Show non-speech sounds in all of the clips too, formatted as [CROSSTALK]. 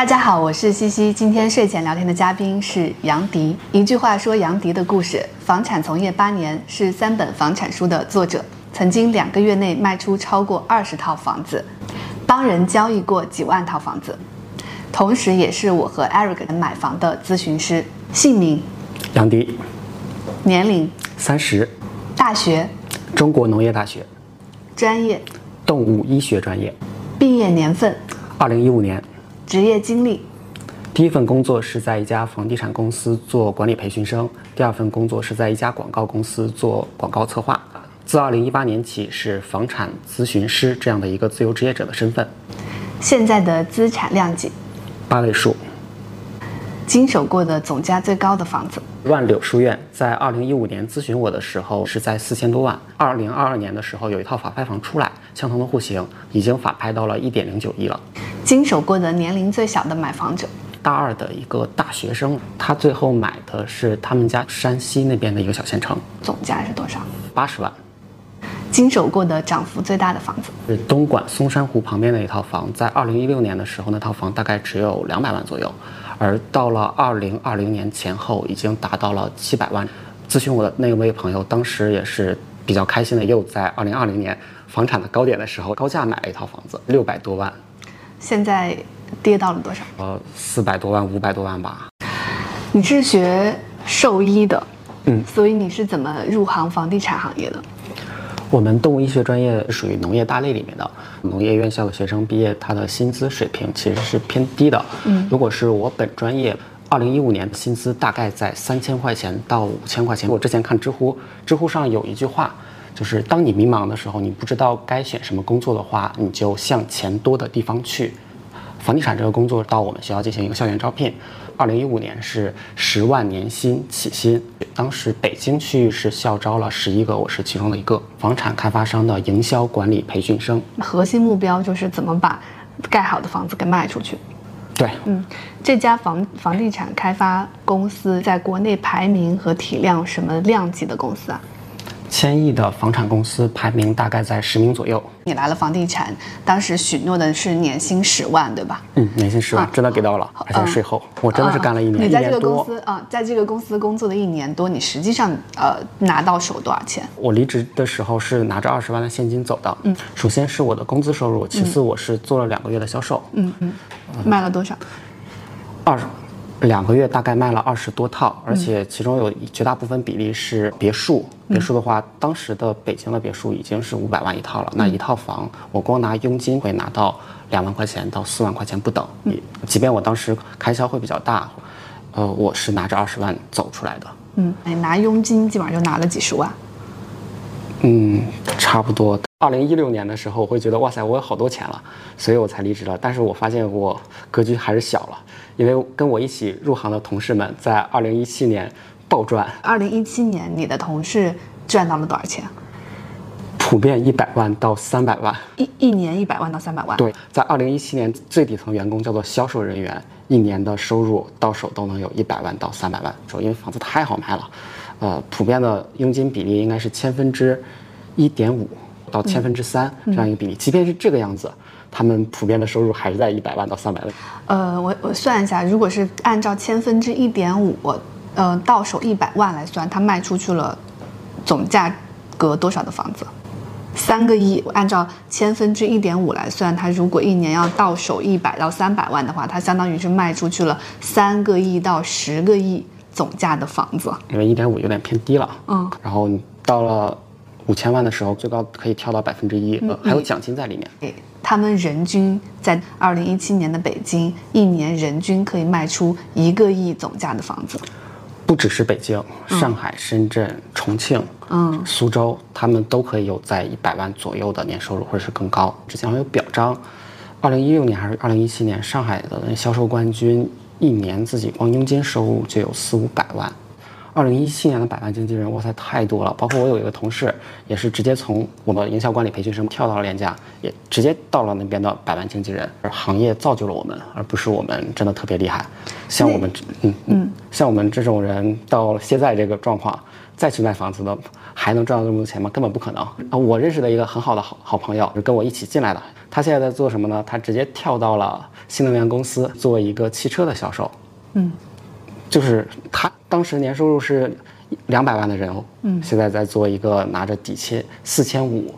大家好，我是西西。今天睡前聊天的嘉宾是杨迪。一句话说杨迪的故事：房产从业八年，是三本房产书的作者，曾经两个月内卖出超过二十套房子，帮人交易过几万套房子，同时也是我和 Eric 买房的咨询师。姓名：杨迪，年龄：三十，大学：中国农业大学，专业：动物医学专业，毕业年份：二零一五年。职业经历，第一份工作是在一家房地产公司做管理培训生，第二份工作是在一家广告公司做广告策划。自二零一八年起是房产咨询师这样的一个自由职业者的身份。现在的资产量级，八位数。经手过的总价最高的房子，万柳书院，在二零一五年咨询我的时候是在四千多万。二零二二年的时候有一套法拍房出来，相同的户型已经法拍到了一点零九亿了。经手过的年龄最小的买房者，大二的一个大学生，他最后买的是他们家山西那边的一个小县城，总价是多少？八十万。经手过的涨幅最大的房子是东莞松山湖旁边的一套房，在二零一六年的时候，那套房大概只有两百万左右，而到了二零二零年前后，已经达到了七百万。咨询我的那位朋友，当时也是比较开心的，又在二零二零年房产的高点的时候，高价买了一套房子，六百多万。现在跌到了多少？呃，四百多万，五百多万吧。你是学兽医的，嗯，所以你是怎么入行房地产行业的？我们动物医学专业属于农业大类里面的，农业院校的学生毕业，他的薪资水平其实是偏低的。嗯，如果是我本专业，二零一五年薪资大概在三千块钱到五千块钱。我之前看知乎，知乎上有一句话。就是当你迷茫的时候，你不知道该选什么工作的话，你就向钱多的地方去。房地产这个工作到我们学校进行一个校园招聘，二零一五年是十万年薪起薪，当时北京区域是校招了十一个，我是其中的一个房产开发商的营销管理培训生。核心目标就是怎么把盖好的房子给卖出去。对，嗯，这家房房地产开发公司在国内排名和体量什么量级的公司啊？千亿的房产公司排名大概在十名左右。你来了房地产，当时许诺的是年薪十万，对吧？嗯，年薪十万真的给到了，而且税后，我真的是干了一年。你在这个公司啊，在这个公司工作的一年多，你实际上呃拿到手多少钱？我离职的时候是拿着二十万的现金走的。嗯，首先是我的工资收入，其次我是做了两个月的销售。嗯嗯，卖了多少？二十。两个月大概卖了二十多套，而且其中有绝大部分比例是别墅。别墅的话，当时的北京的别墅已经是五百万一套了。那一套房，我光拿佣金会拿到两万块钱到四万块钱不等。即便我当时开销会比较大，呃，我是拿着二十万走出来的。嗯，拿佣金基本上就拿了几十万。嗯，差不多。二零一六年的时候，我会觉得哇塞，我有好多钱了，所以我才离职了。但是我发现我格局还是小了，因为跟我一起入行的同事们在二零一七年暴赚。二零一七年，你的同事赚到了多少钱？普遍一百万到三百万，一一年一百万到三百万。对，在二零一七年，最底层员工叫做销售人员，一年的收入到手都能有一百万到三百万。说因为房子太好卖了，呃，普遍的佣金比例应该是千分之一点五。到千分之三这样一个比例，即便是这个样子，他们普遍的收入还是在一百万到三百万。呃，我我算一下，如果是按照千分之一点五，呃，到手一百万来算，他卖出去了总价格多少的房子？三个亿。按照千分之一点五来算，他如果一年要到手一百到三百万的话，他相当于是卖出去了三个亿到十个亿总价的房子。因为一点五有点偏低了。嗯。然后到了。五千万的时候，最高可以跳到百分之一，呃，还有奖金在里面。他们人均在二零一七年的北京，一年人均可以卖出一个亿总价的房子。不只是北京，上海、深圳、重庆、嗯、苏州，他们都可以有在一百万左右的年收入，或者是更高。之前我有表彰，二零一六年还是二零一七年，上海的销售冠军一年自己光佣金收入就有四五百万。二零一七年的百万经纪人，哇塞，太多了！包括我有一个同事，也是直接从我们营销管理培训生跳到了链家，也直接到了那边的百万经纪人。而行业造就了我们，而不是我们真的特别厉害。像我们，嗯嗯。像我们这种人到现在这个状况，再去卖房子的，还能赚到这么多钱吗？根本不可能啊！我认识的一个很好的好好朋友，是跟我一起进来的，他现在在做什么呢？他直接跳到了新能源公司做一个汽车的销售。嗯，就是他当时年收入是两百万的人哦，嗯现在在做一个拿着底薪四千五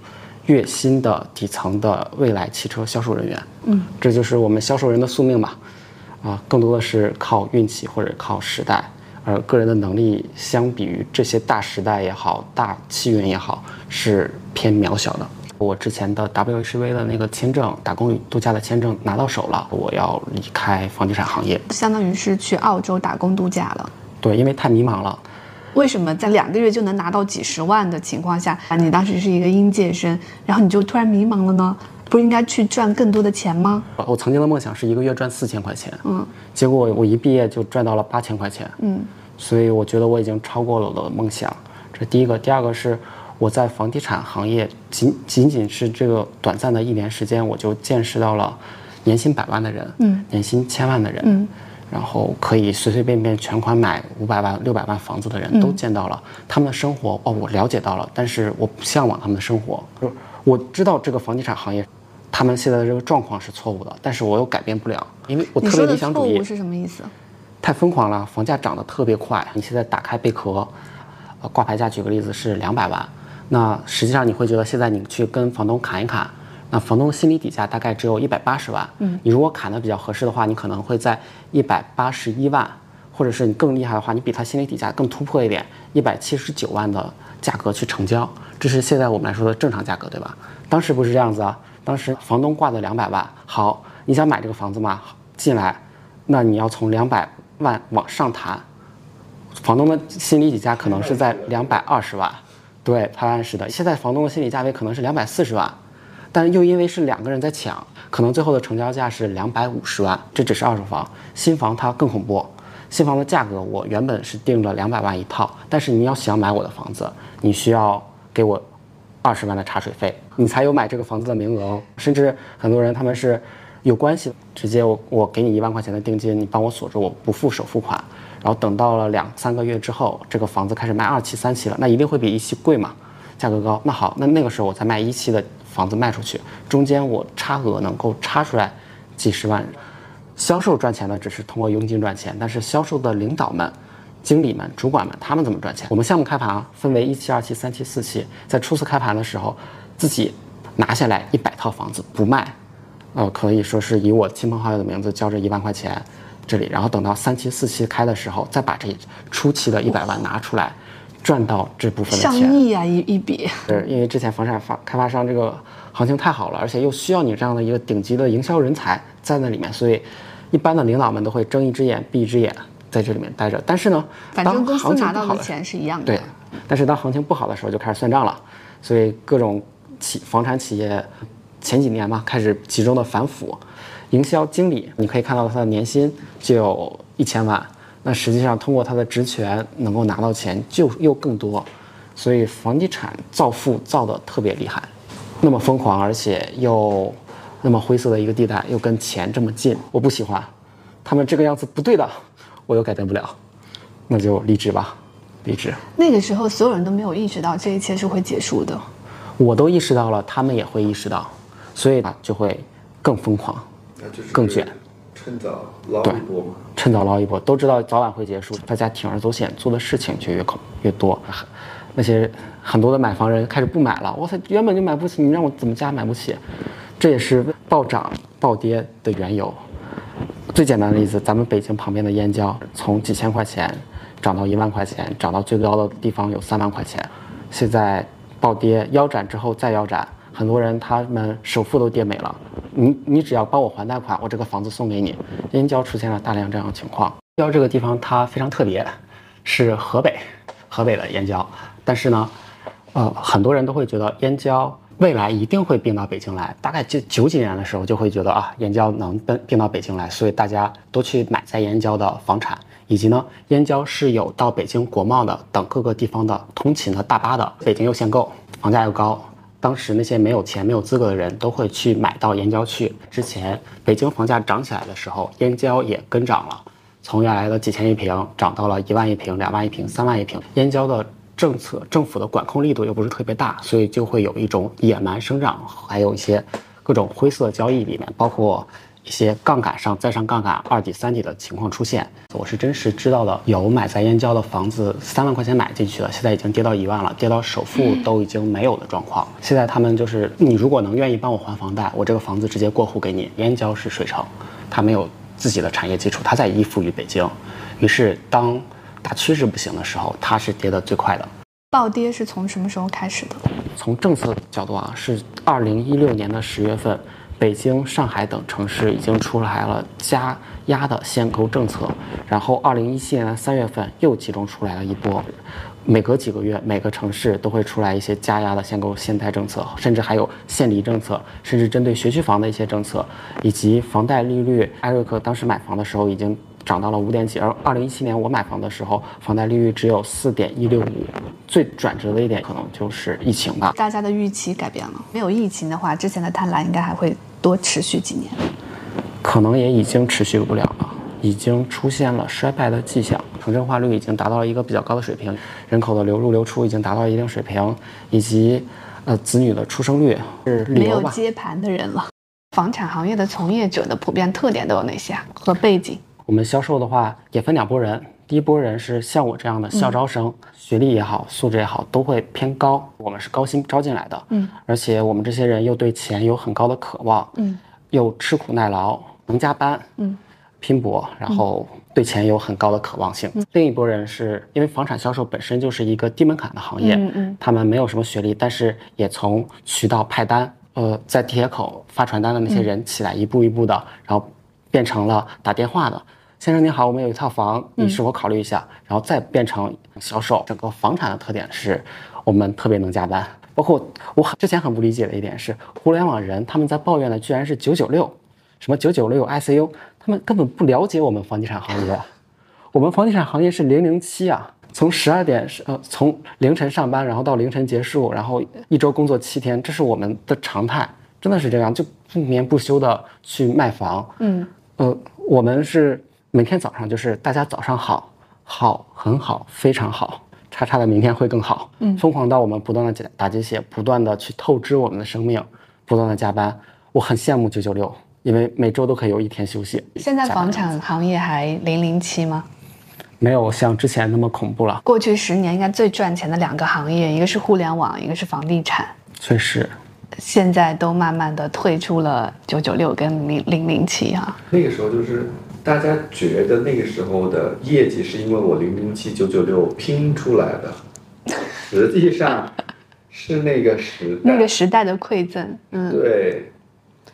月薪的底层的未来汽车销售人员。嗯，这就是我们销售人的宿命吧。啊，更多的是靠运气或者靠时代，而个人的能力相比于这些大时代也好、大气运也好，是偏渺小的。我之前的 WHV 的那个签证，打工度假的签证拿到手了，我要离开房地产行业。相当于是去澳洲打工度假了。对，因为太迷茫了。为什么在两个月就能拿到几十万的情况下，啊，你当时是一个应届生，然后你就突然迷茫了呢？不应该去赚更多的钱吗？我曾经的梦想是一个月赚四千块钱，嗯结果我一毕业就赚到了八千块钱，嗯所以我觉得我已经超过了我的梦想。这是第一个，第二个是我在房地产行业仅仅仅是这个短暂的一年时间，我就见识到了年薪百万的人，嗯年薪千万的人，嗯然后可以随随便便全款买五百万、六百万房子的人都见到了，他们的生活哦，我了解到了，但是我不向往他们的生活。就是我知道这个房地产行业，他们现在的这个状况是错误的，但是我又改变不了，因为我特别理想主义错误，是什么意思？太疯狂了，房价涨得特别快。你现在打开贝壳，呃，挂牌价举个例子是两百万，那实际上你会觉得现在你去跟房东砍一砍，那房东的心理底价大概只有一百八十万。嗯，你如果砍得比较合适的话，你可能会在一百八十一万，或者是你更厉害的话，你比他心理底价更突破一点，一百七十九万的价格去成交，这是现在我们来说的正常价格，对吧？当时不是这样子啊，当时房东挂的两百万，好，你想买这个房子吗？进来，那你要从两百万往上谈，房东的心理底价可能是在两百二十万，对，拍案式的。现在房东的心理价位可能是两百四十万，但又因为是两个人在抢，可能最后的成交价是两百五十万。这只是二手房，新房它更恐怖。新房的价格我原本是定了两百万一套，但是你要想买我的房子，你需要给我二十万的茶水费，你才有买这个房子的名额。甚至很多人他们是有关系，直接我我给你一万块钱的定金，你帮我锁住，我不付首付款，然后等到了两三个月之后，这个房子开始卖二期、三期了，那一定会比一期贵嘛，价格高。那好，那那个时候我再卖一期的房子卖出去，中间我差额能够差出来几十万。销售赚钱呢，只是通过佣金赚钱，但是销售的领导们、经理们、主管们，他们怎么赚钱？我们项目开盘啊，分为一期、二期、三期、四期，在初次开盘的时候，自己拿下来一百套房子不卖，呃，可以说是以我亲朋好友的名字交这一万块钱，这里，然后等到三期、四期开的时候，再把这初期的一百万拿出来，赚到这部分的上钱。亿啊，一一笔。是因为之前房产发开发商这个行情太好了，而且又需要你这样的一个顶级的营销人才在那里面，所以一般的领导们都会睁一只眼闭一只眼在这里面待着。但是呢，当反正公司拿到的钱是一样的。对，但是当行情不好的时候就开始算账了，所以各种企房产企业前几年嘛开始集中的反腐，营销经理你可以看到他的年薪就有一千万，那实际上通过他的职权能够拿到钱就又更多，所以房地产造富造的特别厉害，那么疯狂，而且又那么灰色的一个地带，又跟钱这么近，我不喜欢，他们这个样子不对的，我又改变不了，那就离职吧，离职。那个时候所有人都没有意识到这一切是会结束的。我都意识到了，他们也会意识到，所以啊就会更疯狂，那就是更卷，趁早捞一波嘛。趁早捞一波。都知道早晚会结束，大家铤而走险做的事情就越越多。那些很多的买房人开始不买了，我操，原本就买不起，你让我怎么加买不起？这也是暴涨暴跌的缘由。最简单的例子，咱们北京旁边的燕郊，从几千块钱涨到一万块钱，涨到最高的地方有三万块钱，现在暴跌腰斩之后再腰斩，很多人他们首付都跌没了。你你只要帮我还贷款，我这个房子送给你。燕郊出现了大量这样的情况。燕郊这个地方它非常特别，是河北，河北的燕郊，但是呢，呃，很多人都会觉得燕郊未来一定会并到北京来。大概就九几年的时候就会觉得啊，燕郊能并并到北京来，所以大家都去买在燕郊的房产，以及呢，燕郊是有到北京国贸的等各个地方的通勤的大巴的。北京又限购，房价又高。当时那些没有钱、没有资格的人都会去买到燕郊去。之前北京房价涨起来的时候，燕郊也跟涨了。从原来的几千一平涨到了一万一平、两万一平、三万一平。燕郊的政策、政府的管控力度又不是特别大，所以就会有一种野蛮生长，还有一些各种灰色交易里面，包括。一些杠杆上再上杠杆、二底、三底的情况出现，我是真实知道的。有买在燕郊的房子，三万块钱买进去的，现在已经跌到一万了，跌到首付都已经没有的状况。现在他们就是，你如果能愿意帮我还房贷，我这个房子直接过户给你。燕郊是水城，它没有自己的产业基础，它在依附于北京。于是当大趋势不行的时候，它是跌得最快的。暴跌是从什么时候开始的？从政策角度啊，是二零一六年的十月份。北京、上海等城市已经出来了加压的限购政策，然后二零一七年的三月份又集中出来了一波，每隔几个月每个城市都会出来一些加压的限购限贷政策，甚至还有限离政策，甚至针对学区房的一些政策，以及房贷利率。艾瑞克当时买房的时候已经涨到了五点几，而二零一七年我买房的时候，房贷利率只有四点一六五。最转折的一点可能就是疫情吧，大家的预期改变了。没有疫情的话，之前的贪婪应该还会。多持续几年，可能也已经持续不了了，已经出现了衰败的迹象。城镇化率已经达到了一个比较高的水平，人口的流入流出已经达到一定水平，以及呃子女的出生率是没有接盘的人了。房产行业的从业者的普遍特点都有哪些啊？和背景？我们销售的话也分两拨人，第一波人是像我这样的校招生，学历也好，素质也好，都会偏高。我们是高薪招进来的，嗯，而且我们这些人又对钱有很高的渴望，嗯，又吃苦耐劳，能加班，嗯，拼搏，然后对钱有很高的渴望性。另一波人是因为房产销售本身就是一个低门槛的行业，嗯嗯，他们没有什么学历，但是也从渠道派单，呃，在地铁口发传单的那些人起来，一步一步的，然后变成了打电话的。先生您好，我们有一套房，你是否考虑一下？然后再变成销售。整个房产的特点是，我们特别能加班。包括我之前很不理解的一点是，互联网人他们在抱怨的居然是九九六，什么九九六 ICU，他们根本不了解我们房地产行业。我们房地产行业是零零七啊，从十二点呃从凌晨上班，然后到凌晨结束，然后一周工作七天，这是我们的常态，真的是这样，就不眠不休的去卖房。嗯，呃，我们是。每天早上就是大家早上好，好，很好，非常好，叉叉的明天会更好。嗯，疯狂到我们不断的打鸡血，不断的去透支我们的生命，不断的加班。我很羡慕九九六，因为每周都可以有一天休息。现在房产行业还零零七吗？没有像之前那么恐怖了。过去十年应该最赚钱的两个行业，一个是互联网，一个是房地产。确实，现在都慢慢的退出了九九六跟零零零七哈。那个时候就是。大家觉得那个时候的业绩是因为我零零七九九六拼出来的，实际上是那个时那个时代的馈赠。嗯，对，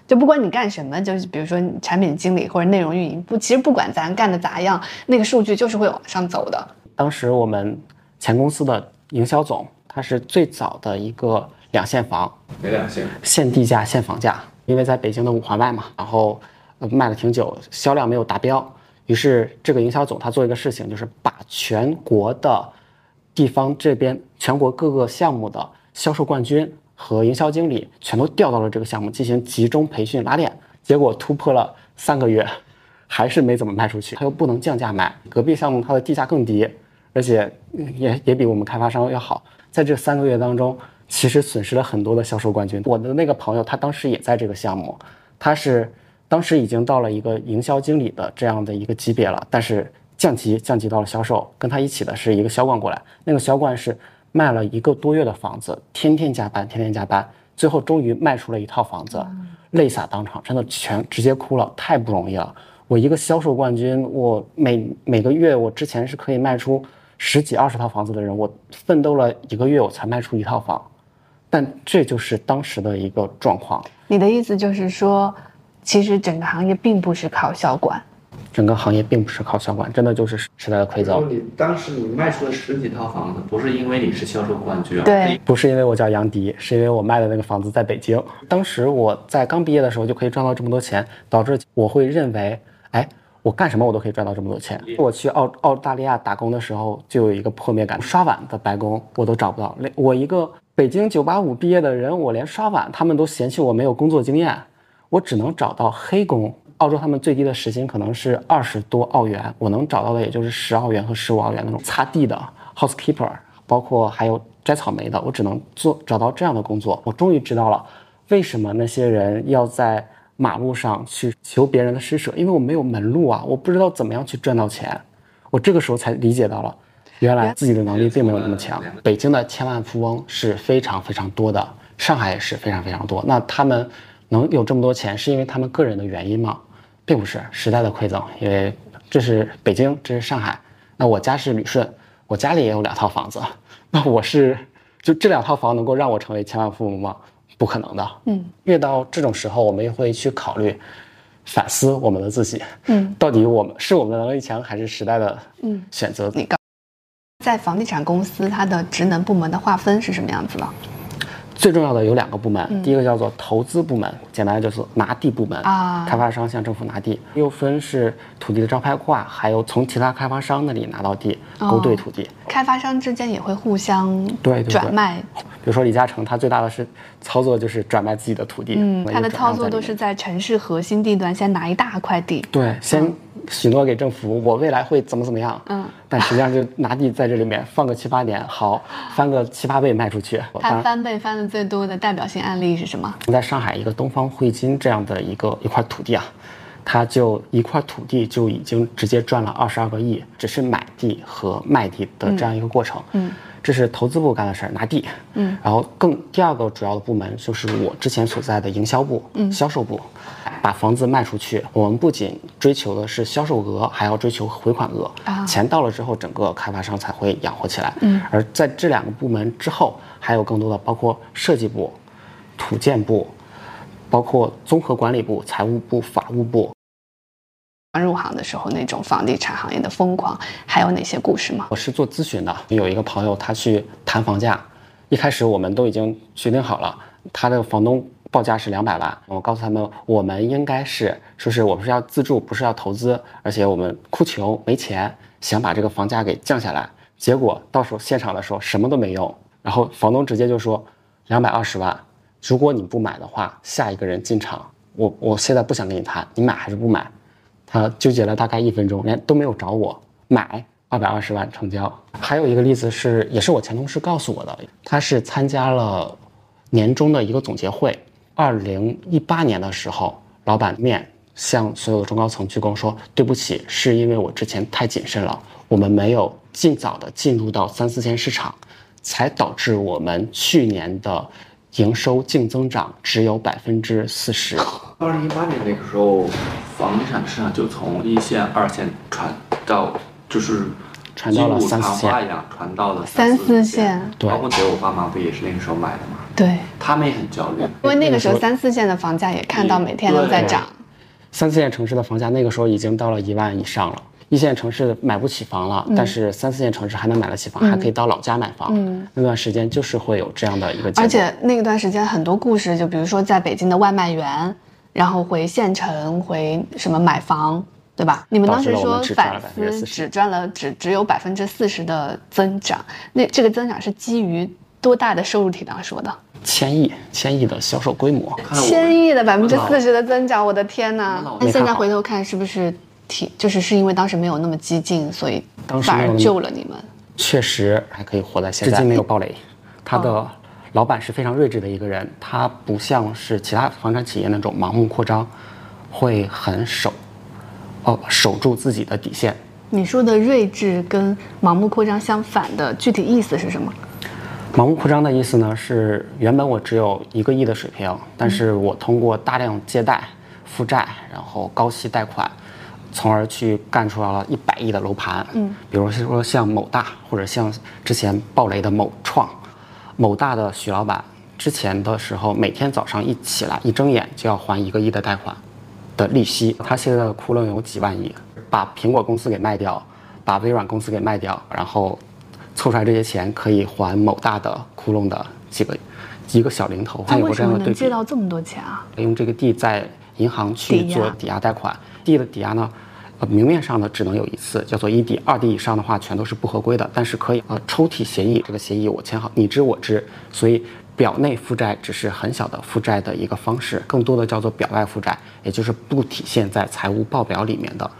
就不管你干什么，就是比如说产品经理或者内容运营，不，其实不管咱干的咋样，那个数据就是会往上走的。当时我们前公司的营销总，他是最早的一个两线房，哪两线，限地价限房价，因为在北京的五环外嘛，然后。卖了挺久，销量没有达标，于是这个营销总他做一个事情，就是把全国的地方这边全国各个项目的销售冠军和营销经理全都调到了这个项目进行集中培训拉练，结果突破了三个月，还是没怎么卖出去。他又不能降价卖，隔壁项目它的地价更低，而且也也比我们开发商要好。在这三个月当中，其实损失了很多的销售冠军。我的那个朋友他当时也在这个项目，他是。当时已经到了一个营销经理的这样的一个级别了，但是降级降级到了销售。跟他一起的是一个销冠过来，那个销冠是卖了一个多月的房子，天天加班，天天加班，最后终于卖出了一套房子，泪洒当场，真的全直接哭了，太不容易了。我一个销售冠军，我每每个月我之前是可以卖出十几二十套房子的人，我奋斗了一个月我才卖出一套房，但这就是当时的一个状况。你的意思就是说？其实整个行业并不是靠销冠，整个行业并不是靠销冠，真的就是时代的馈赠。你当时你卖出了十几套房子，不是因为你是销售冠军，对，不是因为我叫杨迪，是因为我卖的那个房子在北京。当时我在刚毕业的时候就可以赚到这么多钱，导致我会认为，哎，我干什么我都可以赚到这么多钱。我去澳澳大利亚打工的时候，就有一个破灭感，刷碗的白工我都找不到。我一个北京九八五毕业的人，我连刷碗他们都嫌弃我没有工作经验。我只能找到黑工，澳洲他们最低的时薪可能是二十多澳元，我能找到的也就是十澳元和十五澳元那种擦地的 housekeeper，包括还有摘草莓的，我只能做找到这样的工作。我终于知道了为什么那些人要在马路上去求别人的施舍，因为我没有门路啊，我不知道怎么样去赚到钱。我这个时候才理解到了，原来自己的能力并没有那么强。北京的千万富翁是非常非常多的，上海也是非常非常多。那他们能有这么多钱，是因为他们个人的原因吗？并不是时代的馈赠，因为这是北京，这是上海。那我家是旅顺，我家里也有两套房子。[LAUGHS] 那我是就这两套房能够让我成为千万富翁吗？不可能的。嗯，越到这种时候，我们也会去考虑。反思我们的自己，嗯，到底我们是我们的能力强，还是时代的嗯选择？你刚在房地产公司，它的职能部门的划分是什么样子的？最重要的有两个部门，第一个叫做投资部门，简单的就是拿地部门啊。开发商向政府拿地，又分是土地的招拍挂，还有从其他开发商那里拿到地，勾兑土地。开发商之间也会互相对对对。转卖，比如说李嘉诚，他最大的是操作就是转卖自己的土地，嗯，他的操作都是在城市核心地段先拿一大块地，对，先许诺给政府，我未来会怎么怎么样，嗯，[LAUGHS] 但实际上就拿地在这里面放个七八年，好翻个七八倍卖出去。当然他翻倍翻的最多的代表性案例是什么？在上海一个东方汇金这样的一个一块土地啊，它就一块土地就已经直接赚了二十二个亿，只是买地和卖地的这样一个过程。嗯，这是投资部干的事儿，拿地。嗯，然后更第二个主要的部门就是我之前所在的营销部、销售部，把房子卖出去。我们不仅追求的是销售额，还要追求回款额。啊钱到了之后，整个开发商才会养活起来。嗯，而在这两个部门之后，还有更多的包括设计部、土建部，包括综合管理部、财务部、法务部。刚入行的时候那种房地产行业的疯狂，还有哪些故事吗？我是做咨询的，有一个朋友他去谈房价，一开始我们都已经决定好了，他的房东报价是两百万，我告诉他们我们应该是说是我们是要自住，不是要投资，而且我们哭穷没钱，想把这个房价给降下来，结果到时候现场的时候什么都没用，然后房东直接就说两百二十万，如果你不买的话，下一个人进场，我我现在不想跟你谈，你买还是不买？他纠结了大概一分钟，连都没有找我买，二百二十万成交。还有一个例子是，也是我前同事告诉我的，他是参加了年终的一个总结会，二零一八年的时候，老板面向所有的中高层鞠躬说：“对不起，是因为我之前太谨慎了，我们没有尽早的进入到三四线市场，才导致我们去年的营收净增长只有百分之四十。[LAUGHS] ”二零一八年那个时候，房地产市场就从一线、二线传到，就是传到了三四线传花一样传到了三四四线对。包括给我爸妈不也是那个时候买的吗？对，他们也很焦虑，因为那个时候那个时候三四线的房价也看到每天都在涨，三四线城市的房价那个时候已经到了一万以上了。一线城市买不起房了，但是三四线城市还能买得起房，还可以到老家买房。嗯那段时间就是会有这样的一个结果。而且那段时间很多故事，就比如说在北京的外卖员，然后回县城回什么买房，对吧？你们当时说反了思只赚了只只有百分之四十的增长，那这个增长是基于多大的收入体量说的？千亿、千亿的销售规模，千亿的百分之四十的增长，我的天呐！那现在回头看，是不是挺就是是因为当时没有那么激进，所以反而救了你们？确实还可以活在现在，至今没有暴雷。他的老板是非常睿智的一个人，他不像是其他房产企业那种盲目扩张，会很守，哦，守住自己的底线。你说的睿智跟盲目扩张相反的具体意思是什么？盲目扩张的意思呢，是原本我只有一个亿的水平，但是我通过大量借贷、负债，然后高息贷款，从而去干出来了一百亿的楼盘。嗯，比如说像某大，或者像之前暴雷的某创，某大的许老板之前的时候，每天早上一起来一睁眼就要还一个亿的贷款的利息，他现在的窟窿有几万亿，把苹果公司给卖掉，把微软公司给卖掉，然后凑出来这些钱可以还某大的窟窿的几个一个小零头。他为什么能这样的对比，借到这么多钱啊？用这个地在银行去做抵押贷款，地的抵押呢？呃，明面上呢只能有一次，叫做一抵，二抵以上的话全都是不合规的，但是可以呃抽屉协议，这个协议我签好，你知我知，所以表内负债只是很小的负债的一个方式，更多的叫做表外负债，也就是不体现在财务报表里面的。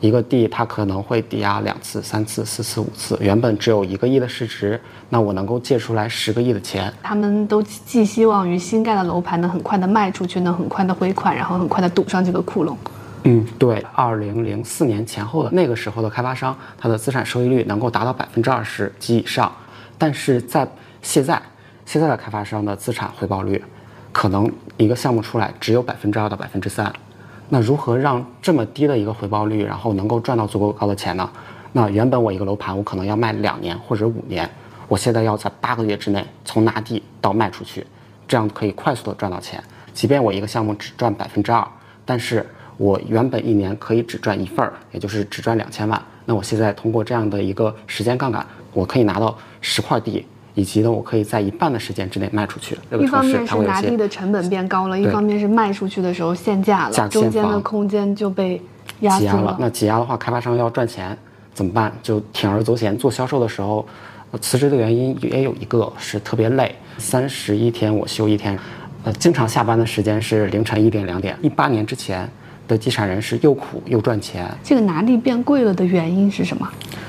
一个地它可能会抵押两次、三次、四次、五次，原本只有一个亿的市值，那我能够借出来十个亿的钱。他们都寄希望于新盖的楼盘能很快的卖出去，能很快的回款，然后很快的堵上这个窟窿。嗯，对，二零零四年前后的那个时候的开发商，他的资产收益率能够达到百分之二十及以上，但是在现在，现在的开发商的资产回报率，可能一个项目出来只有百分之二到百分之三。那如何让这么低的一个回报率，然后能够赚到足够高的钱呢？那原本我一个楼盘我可能要卖两年或者五年，我现在要在八个月之内从拿地到卖出去，这样可以快速的赚到钱。即便我一个项目只赚百分之二，但是我原本一年可以只赚一份儿，也就是只赚两千万。那我现在通过这样的一个时间杠杆，我可以拿到十块地。以及呢，我可以在一半的时间之内卖出去。一方面是拿地的成本变高了，一方面是卖出去的时候限价了，中间的空间就被压挤压了。那挤压的话，开发商要赚钱怎么办？就铤而走险。做销售的时候，辞职的原因也有一个是特别累，三十一天我休一天，呃，经常下班的时间是凌晨一点两点。一八年之前的地产人是又苦又赚钱。这个拿地变贵了的原因是什么？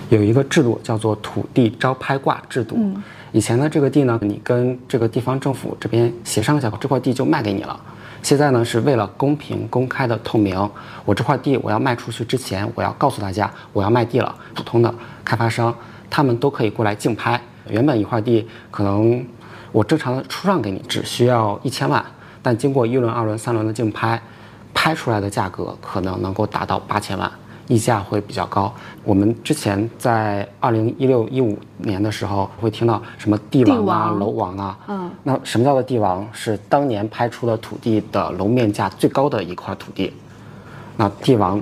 有一个制度叫做土地招拍挂制度。嗯以前的这个地呢，你跟这个地方政府这边协商一下，这块地就卖给你了。现在呢，是为了公平、公开的透明，我这块地我要卖出去之前，我要告诉大家我要卖地了。普通的开发商他们都可以过来竞拍。原本一块地可能我正常的出让给你只需要一千万，但经过一轮、二轮、三轮的竞拍，拍出来的价格可能能够达到八千万。溢价会比较高。我们之前在二零一六一五年的时候，会听到什么地王啊、楼王啊。嗯。那什么叫做地王？是当年拍出的土地的楼面价最高的一块土地。那地王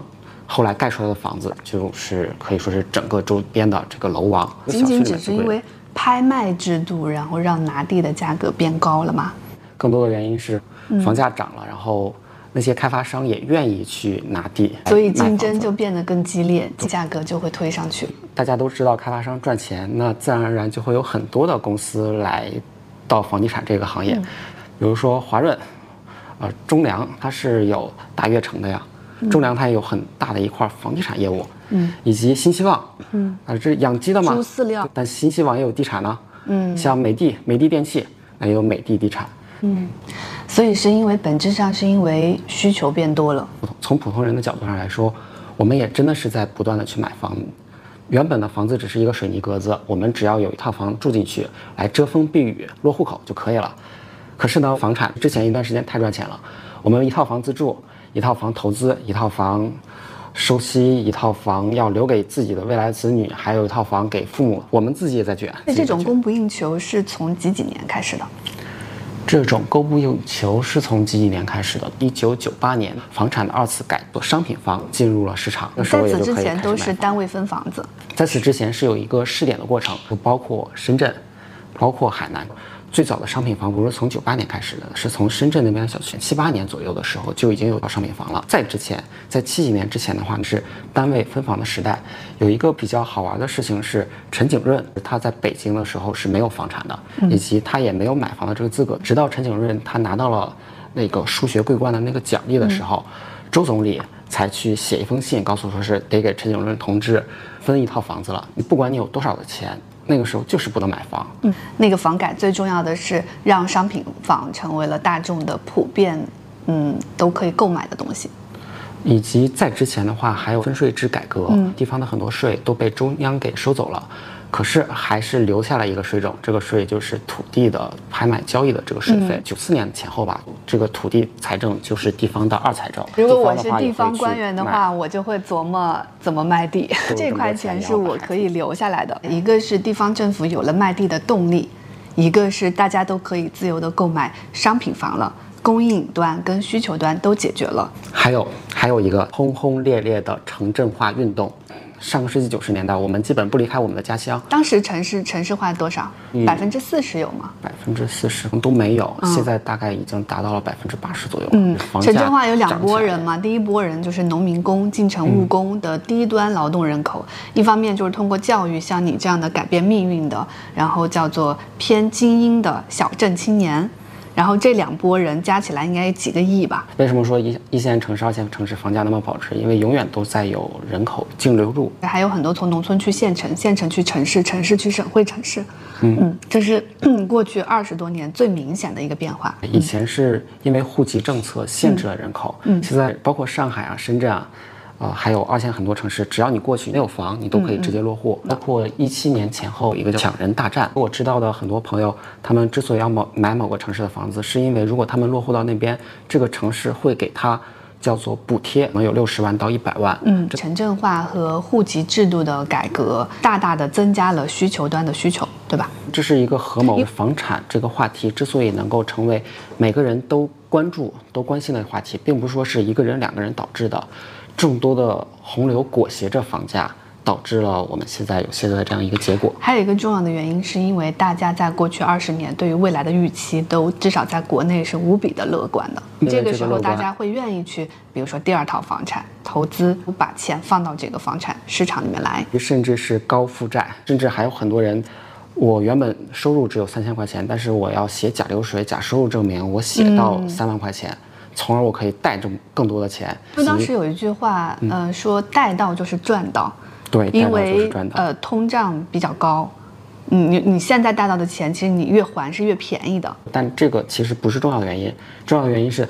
后来盖出来的房子，就是可以说是整个周边的这个楼王。仅仅只是因为拍卖制度，然后让拿地的价格变高了吗？更多的原因是房价涨了，然后。那些开发商也愿意去拿地，所以竞争就变得更激烈，价格就会推上去。大家都知道开发商赚钱，那自然而然就会有很多的公司来到房地产这个行业，比如说华润，呃，中粮它是有大悦城的呀，中粮它也有很大的一块房地产业务，嗯，以及新希望，嗯，啊，这养鸡的嘛，猪饲料，但新希望也有地产呢，嗯，像美的，美的电器，那也有美的地产。嗯，所以是因为本质上是因为需求变多了。从普通人的角度上来说，我们也真的是在不断的去买房。原本的房子只是一个水泥格子，我们只要有一套房住进去，来遮风避雨、落户口就可以了。可是呢，房产之前一段时间太赚钱了，我们一套房自住，一套房投资，一套房收息，一套房要留给自己的未来子女，还有一套房给父母，我们自己也在卷。那这种供不应求是从几几年开始的？这种供不应求是从几几年开始的？一九九八年，房产的二次改做，商品房进入了市场。在此之前都是单位分房子。在此之前是有一个试点的过程，包括深圳，包括海南。最早的商品房不是从九八年开始的，是从深圳那边的小区，七八年左右的时候就已经有商品房了。在之前，在七几年之前的话是单位分房的时代。有一个比较好玩的事情是，陈景润他在北京的时候是没有房产的，以及他也没有买房的这个资格。直到陈景润他拿到了那个数学桂冠的那个奖励的时候，周总理才去写一封信，告诉说是得给陈景润同志分一套房子了。你不管你有多少的钱。那个时候就是不能买房。嗯，那个房改最重要的是让商品房成为了大众的普遍，嗯，都可以购买的东西。以及在之前的话，还有分税制改革，地方的很多税都被中央给收走了。可是还是留下了一个税种，这个税就是土地的拍卖交易的这个税费。九四年前后吧，这个土地财政就是地方的二财政。如果我是地方官员的话，我就会琢磨怎么卖地。这块钱是我可以留下来的。一个是地方政府有了卖地的动力，一个是大家都可以自由的购买商品房了，供应端跟需求端都解决了。还有还有一个轰轰烈烈的城镇化运动。上个世纪九十年代，我们基本不离开我们的家乡，当时城市城市化多少？百分之四十有吗？百分之四十都没有，现在大概已经达到了百分之八十左右。嗯，城镇化有两拨人嘛，第一拨人就是农民工、进城务工的低端劳动人口，一方面就是通过教育像你这样的改变命运的，然后叫做偏精英的小镇青年，然后这两拨人加起来应该几个亿吧。为什么说一一线城市、二线城市房价那么保值？因为永远都在有人口净流入。还有很多从农村去县城，县城去城市，城市去省会城市。嗯这是过去二十多年最明显的一个变化。以前是因为户籍政策限制了人口，嗯现在包括上海啊、深圳啊，呃，还有二线很多城市，只要你过去没有房，你都可以直接落户。包括一七年前后一个叫抢人大战，我知道的很多朋友，他们之所以要某买某个城市的房子，是因为如果他们落户到那边，这个城市会给他叫做补贴，能有六十万到一百万。嗯，城镇化和户籍制度的改革，大大的增加了需求端的需求，对吧？这是一个合谋房产这个话题之所以能够成为每个人都关注、都关心的话题，并不是说是一个人、两个人导致的，众多的洪流裹挟着房价，导致了我们现在有现在的这样一个结果。还有一个重要的原因，是因为大家在过去二十年对于未来的预期，都至少在国内是无比的乐观的。这个时候，大家会愿意去，比如说第二套房产投资，把钱放到这个房产市场里面来。甚至是高负债，甚至还有很多人，我原本收入只有三千块钱，但是我要写假流水、假收入证明，我写到三万块钱，从而我可以贷这么更多的钱。就当时有一句话，呃，说贷到就是赚到，对，因为。呃通胀比较高，嗯，你你现在贷到的钱，其实你越还是越便宜的。但这个其实不是重要的原因，重要的原因是，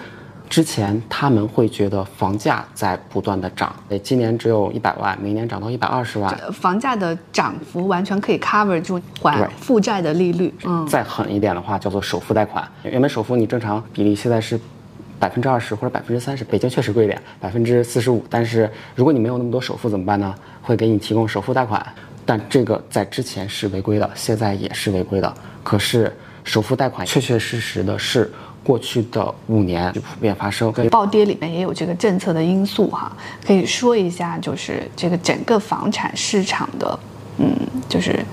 之前他们会觉得房价在不断的涨，诶，今年只有一百万，明年涨到一百二十万，呃房价的涨幅完全可以 cover 住还负债的利率。嗯，再狠一点的话叫做首付贷款。原本首付你正常比例现在是百分之二十或者百分之三十，北京确实贵一点，百分之四十五。但是如果你没有那么多首付怎么办呢？会给你提供首付贷款，但这个在之前是违规的，现在也是违规的。可是首付贷款确确实实的是过去的五年就普遍发生。暴跌里面也有这个政策的因素哈，可以说一下，就是这个整个房产市场的，嗯，就是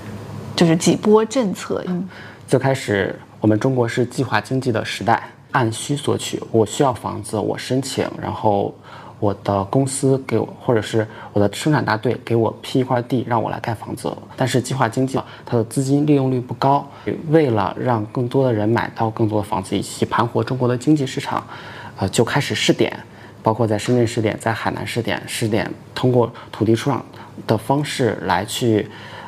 就是几波政策，嗯，最开始我们中国是计划经济的时代，按需索取，我需要房子，我申请，然后我的公司给我，或者是我的生产大队给我批一块地，让我来盖房子。但是计划经济它的资金利用率不高，为了让更多的人买到更多的房子，以及盘活中国的经济市场，呃，就开始试点。包括在深圳试点，在海南试点，试点通过土地出让的方式来去，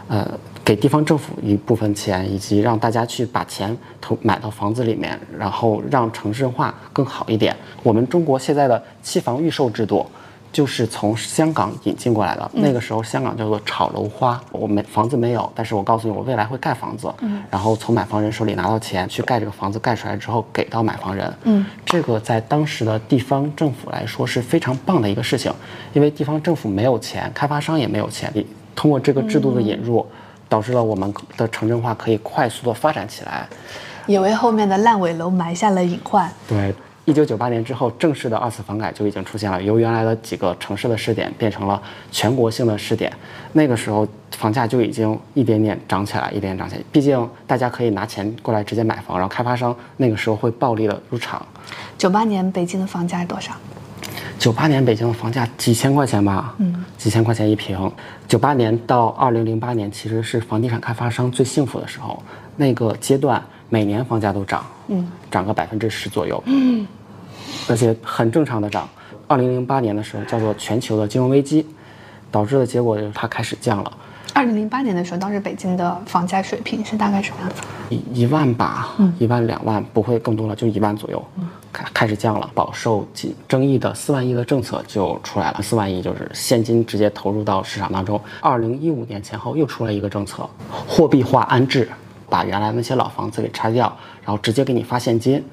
呃，给地方政府一部分钱，以及让大家去把钱投买到房子里面，然后让城市化更好一点。我们中国现在的期房预售制度。就是从香港引进过来的。那个时候，香港叫做炒楼花。我没房子没有，但是我告诉你，我未来会盖房子。然后从买房人手里拿到钱去盖这个房子，盖出来之后给到买房人。嗯，这个在当时的地方政府来说是非常棒的一个事情，因为地方政府没有钱，开发商也没有钱，通过这个制度的引入，导致了我们的城镇化可以快速的发展起来。也为后面的烂尾楼埋下了隐患。对，一九九八年之后，正式的二次房改就已经出现了，由原来的几个城市的试点变成了全国性的试点。那个时候，房价就已经一点点涨起来，一点点涨起来。毕竟大家可以拿钱过来直接买房，然后开发商那个时候会暴力的入场。九八年北京的房价是多少？九八年北京的房价几千块钱吧，嗯，几千块钱一平。九八年到二零零八年，其实是房地产开发商最幸福的时候，那个阶段每年房价都涨，嗯，涨个百分之十左右，嗯，而且很正常的涨。二零零八年的时候叫做全球的金融危机，导致的结果就是它开始降了。二零零八年的时候，当时北京的房价水平是大概什么样子？一一万吧，一万两万不会更多了，就一万左右，开开始降了。饱受争争议的四万亿的政策就出来了，四万亿就是现金直接投入到市场当中。二零一五年前后又出来一个政策，货币化安置，把原来那些老房子给拆掉，然后直接给你发现金，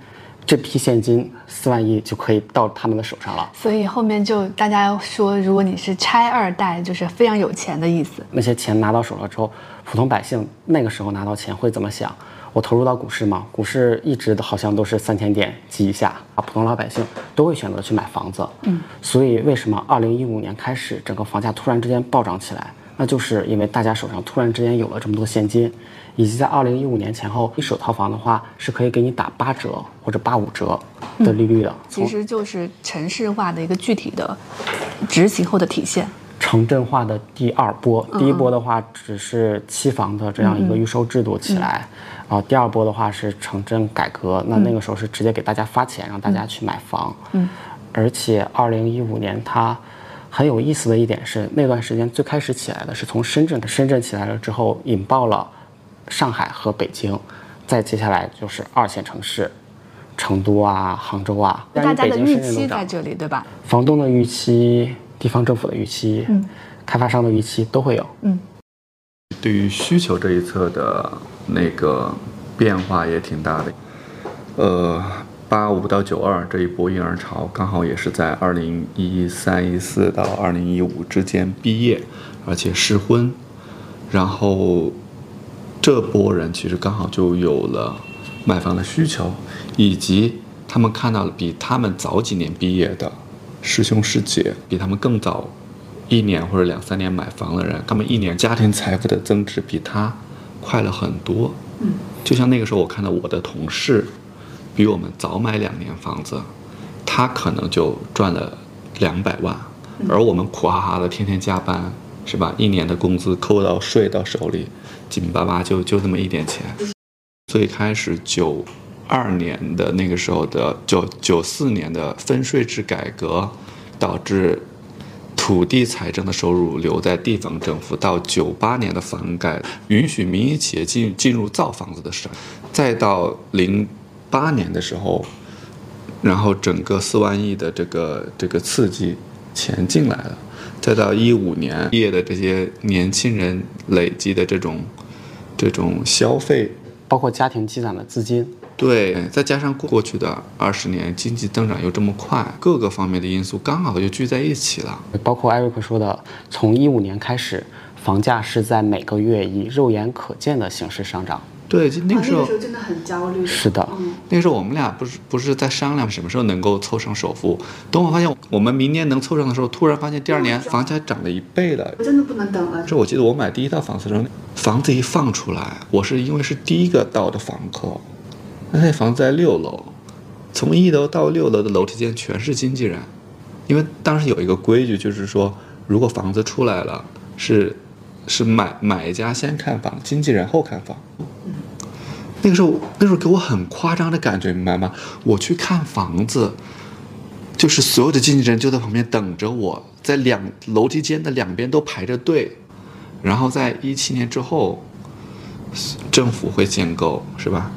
这批现金四万亿就可以到他们的手上了。所以后面就大家说，如果你是拆二代，就是非常有钱的意思。那些钱拿到手了之后，普通百姓那个时候拿到钱会怎么想？我投入到股市嘛，股市一直好像都是三千点及以下，啊，普通老百姓都会选择去买房子。嗯，所以为什么二零一五年开始整个房价突然之间暴涨起来？那就是因为大家手上突然之间有了这么多现金，以及在二零一五年前后，一手套房的话是可以给你打八折或者八五折的利率的。其实就是城市化的一个具体的执行后的体现。城镇化的第二波，第一波的话只是期房的这样一个预售制度起来，然后第二波的话是城镇改革，那那个时候是直接给大家发钱让大家去买房。嗯，而且二零一五年它很有意思的一点是，那段时间最开始起来的是从深圳，深圳起来了之后引爆了上海和北京，再接下来就是二线城市，成都啊、杭州啊。大家的预期在这里，对吧？房东的预期。地方政府的预期，嗯，开发商的预期都会有，嗯，对于需求这一侧的那个变化也挺大的，呃，八五到九二这一波婴儿潮刚好也是在二零一三一四到二零一五之间毕业，而且适婚，然后这波人其实刚好就有了买房的需求，以及他们看到了比他们早几年毕业的。师兄师姐比他们更早一年或者两三年买房的人，他们一年家庭财富的增值比他快了很多。嗯，就像那个时候我看到我的同事比我们早买两年房子，他可能就赚了两百万，而我们苦哈哈的天天加班，是吧？一年的工资扣到税到手里，紧巴巴就就那么一点钱。最开始九。二年的那个时候的九九四年的分税制改革，导致土地财政的收入留在地方政府。到九八年的房改允许民营企业进进入造房子的市场，再到零八年的时候，然后整个四万亿的这个这个刺激钱进来了，再到一五年毕业的这些年轻人累积的这种这种消费，包括家庭积攒的资金。对，再加上过去的二十年经济增长又这么快，各个方面的因素刚好就聚在一起了。包括艾瑞克说的，从一五年开始，房价是在每个月以肉眼可见的形式上涨。对，就那个时候真的很焦虑。是的，那个时候我们俩不是不是在商量什么时候能够凑上首付。等我发现我们明年能凑上的时候，突然发现第二年房价涨了一倍了。我真的不能等了。这我记得我买第一套房子的时候，房子一放出来，我是因为是第一个到的房客。那房子在六楼，从一楼到六楼的楼梯间全是经纪人，因为当时有一个规矩，就是说如果房子出来了，是是买买家先看房，经纪人后看房。那个时候，那时候给我很夸张的感觉，明白吗？我去看房子，就是所有的经纪人就在旁边等着我，在两楼梯间的两边都排着队，然后在一七年之后，政府会限购，是吧？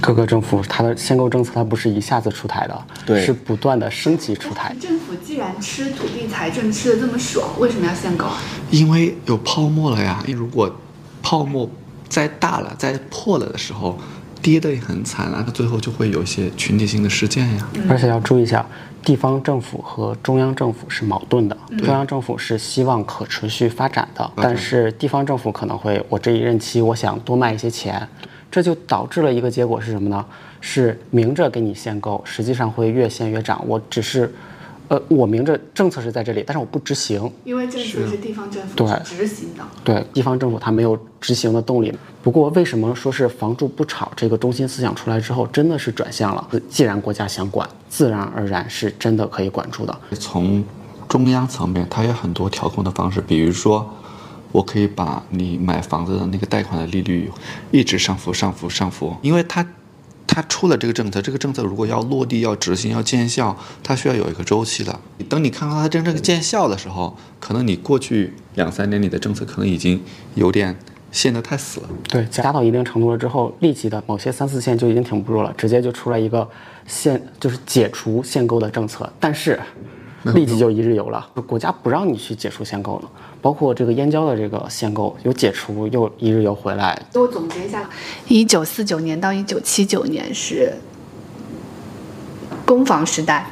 各个政府它的限购政策，它不是一下子出台的，对，是不断的升级出台。政府既然吃土地财政吃的这么爽，为什么要限购啊？因为有泡沫了呀！如果泡沫再大了、再破了的时候，跌得也很惨啊，那最后就会有一些群体性的事件呀。而且要注意一下，地方政府和中央政府是矛盾的。中央政府是希望可持续发展的，但是地方政府可能会，我这一任期我想多卖一些钱。这就导致了一个结果是什么呢？是明着给你限购，实际上会越限越涨。我只是，呃，我明着政策是在这里，但是我不执行，因为政策是地方政府执行的。对，地方政府它没有执行的动力。不过，为什么说是房住不炒这个中心思想出来之后，真的是转向了？既然国家想管，自然而然是真的可以管住的。从中央层面，它有很多调控的方式，比如说。我可以把你买房子的那个贷款的利率一直上浮、上浮、上浮，因为它，它出了这个政策，这个政策如果要落地、要执行、要见效，它需要有一个周期的。等你看到它真正见效的时候，可能你过去两三年你的政策可能已经有点陷得太死了。对，加到一定程度了之后，立即的某些三四线就已经挺不住了，直接就出来一个限，就是解除限购的政策，但是 [LAUGHS] 立即就一日游了，国家不让你去解除限购了。包括这个燕郊的这个限购有解除，又一日游回来。我总结一下，一九四九年到一九七九年是攻防时代，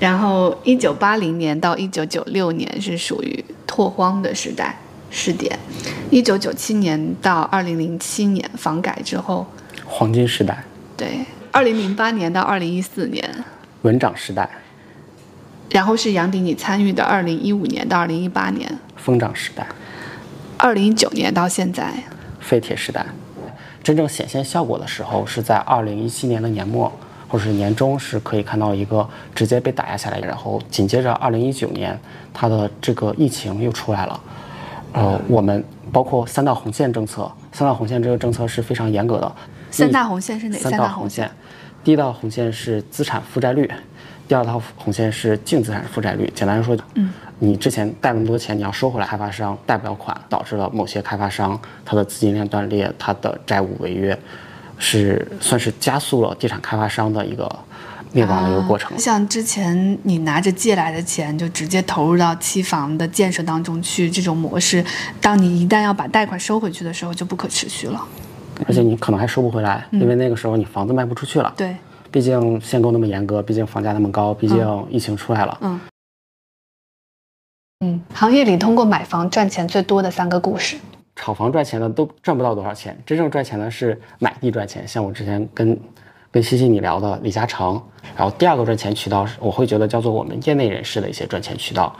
然后一九八零年到一九九六年是属于拓荒的时代试点，一九九七年到二零零七年房改之后黄金时代，对，二零零八年到二零一四年，稳涨时代，然后是杨迪你参与的二零一五年到二零一八年，疯涨时代，二零一九年到现在，废铁时代。真正显现效果的时候是在二零一七年的年末或者是年中，是可以看到一个直接被打压下来，然后紧接着二零一九年它的这个疫情又出来了。呃，我们包括三道红线政策，三道红线这个政策是非常严格的。三大红线是哪三大红线？第一道红线是资产负债率，第二套红线是净资产负债率。简单说，嗯，你之前贷那么多钱，你要收回来，开发商贷不了款，导致了某些开发商他的资金链断裂，他的债务违约，是算是加速了地产开发商的一个灭亡的一个过程。像之前你拿着借来的钱就直接投入到期房的建设当中去，这种模式，当你一旦要把贷款收回去的时候，就不可持续了。而且你可能还收不回来，因为那个时候你房子卖不出去了。对，毕竟限购那么严格，毕竟房价那么高，毕竟疫情出来了。嗯嗯，行业里通过买房赚钱最多的三个故事。炒房赚钱的都赚不到多少钱，真正赚钱的是买地赚钱。像我之前跟跟西西你聊的李嘉诚，然后第二个赚钱渠道，我会觉得叫做我们业内人士的一些赚钱渠道，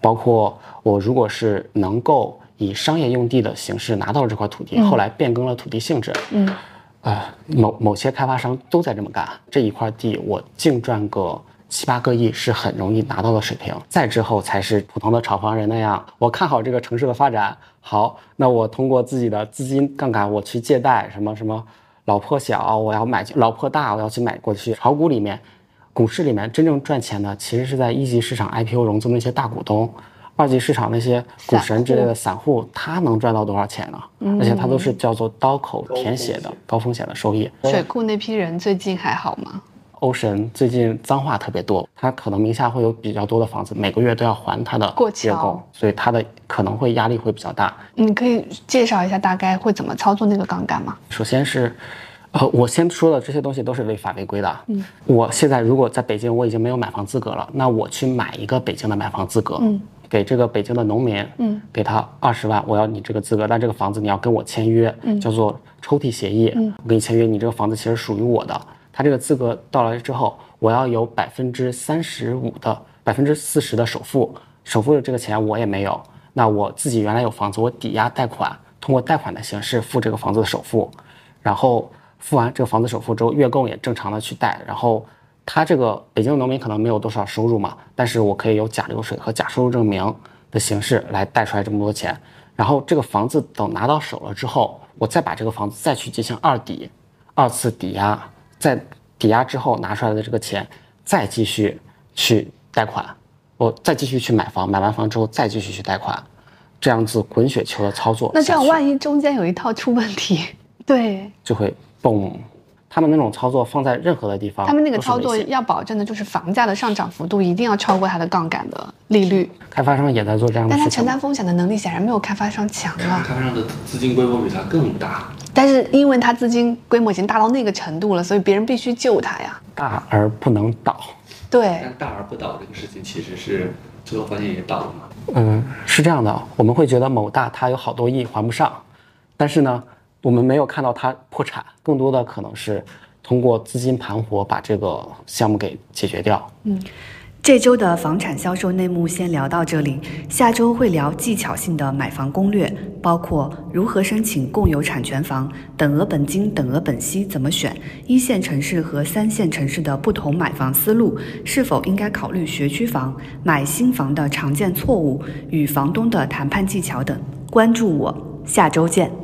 包括我如果是能够以商业用地的形式拿到这块土地，后来变更了土地性质，嗯，啊、某某些开发商都在这么干，这一块地我净赚个七八个亿是很容易拿到的水平。再之后才是普通的炒房人那样，我看好这个城市的发展，好，那我通过自己的资金杠杆，我去借贷，什么什么老破小，我要买老破大，我要去买过去。炒股里面，股市里面真正赚钱的，其实是在一级市场 IPO 融资那些大股东。二级市场那些股神之类的散户，他能赚到多少钱呢？而且他都是叫做刀口舔血的高风险的收益。水库那批人最近还好吗？欧神最近脏话特别多，他可能名下会有比较多的房子，每个月都要还他的过桥月供，所以他的可能会压力会比较大。你可以介绍一下大概会怎么操作那个杠杆吗？首先是，呃，我先说的这些东西都是违法违规的。嗯，我现在如果在北京，我已经没有买房资格了，那我去买一个北京的买房资格，嗯，给这个北京的农民，嗯，给他二十万，我要你这个资格，但这个房子你要跟我签约，嗯，叫做抽屉协议，嗯，我跟你签约，你这个房子其实属于我的。他这个资格到来之后，我要有百分之三十五的百分之四十的首付，首付的这个钱我也没有，那我自己原来有房子，我抵押贷款，通过贷款的形式付这个房子的首付，然后付完这个房子首付之后，月供也正常的去贷，然后他这个北京的农民可能没有多少收入嘛，但是我可以有假流水和假收入证明的形式来贷出来这么多钱，然后这个房子等拿到手了之后，我再把这个房子再去进行二抵，二次抵押，在抵押之后拿出来的这个钱，再继续去贷款，我再继续去买房，买完房之后再继续去贷款，这样子滚雪球的操作，那这样万一中间有一套出问题，对就会蹦。他们那种操作放在任何的地方，他们那个操作要保证的就是房价的上涨幅度一定要超过它的杠杆的利率，开发商也在做这样的但它事情。承担风险的能力显然没有开发商强啊。开发商的资金规模比他更大，但是因为他资金规模已经大到那个程度了，所以别人必须救他呀。大而不能倒。对，但大而不倒这个事情其实是最后发现也倒了嘛。嗯，是这样的，我们会觉得某大它有好多亿还不上，但是呢，我们没有看到它破产，更多的可能是通过资金盘活把这个项目给解决掉。嗯。这周的房产销售内幕先聊到这里，下周会聊技巧性的买房攻略，包括如何申请共有产权房、等额本金、等额本息怎么选、一线城市和三线城市的不同买房思路，是否应该考虑学区房、买新房的常见错误与房东的谈判技巧等。关注我，下周见。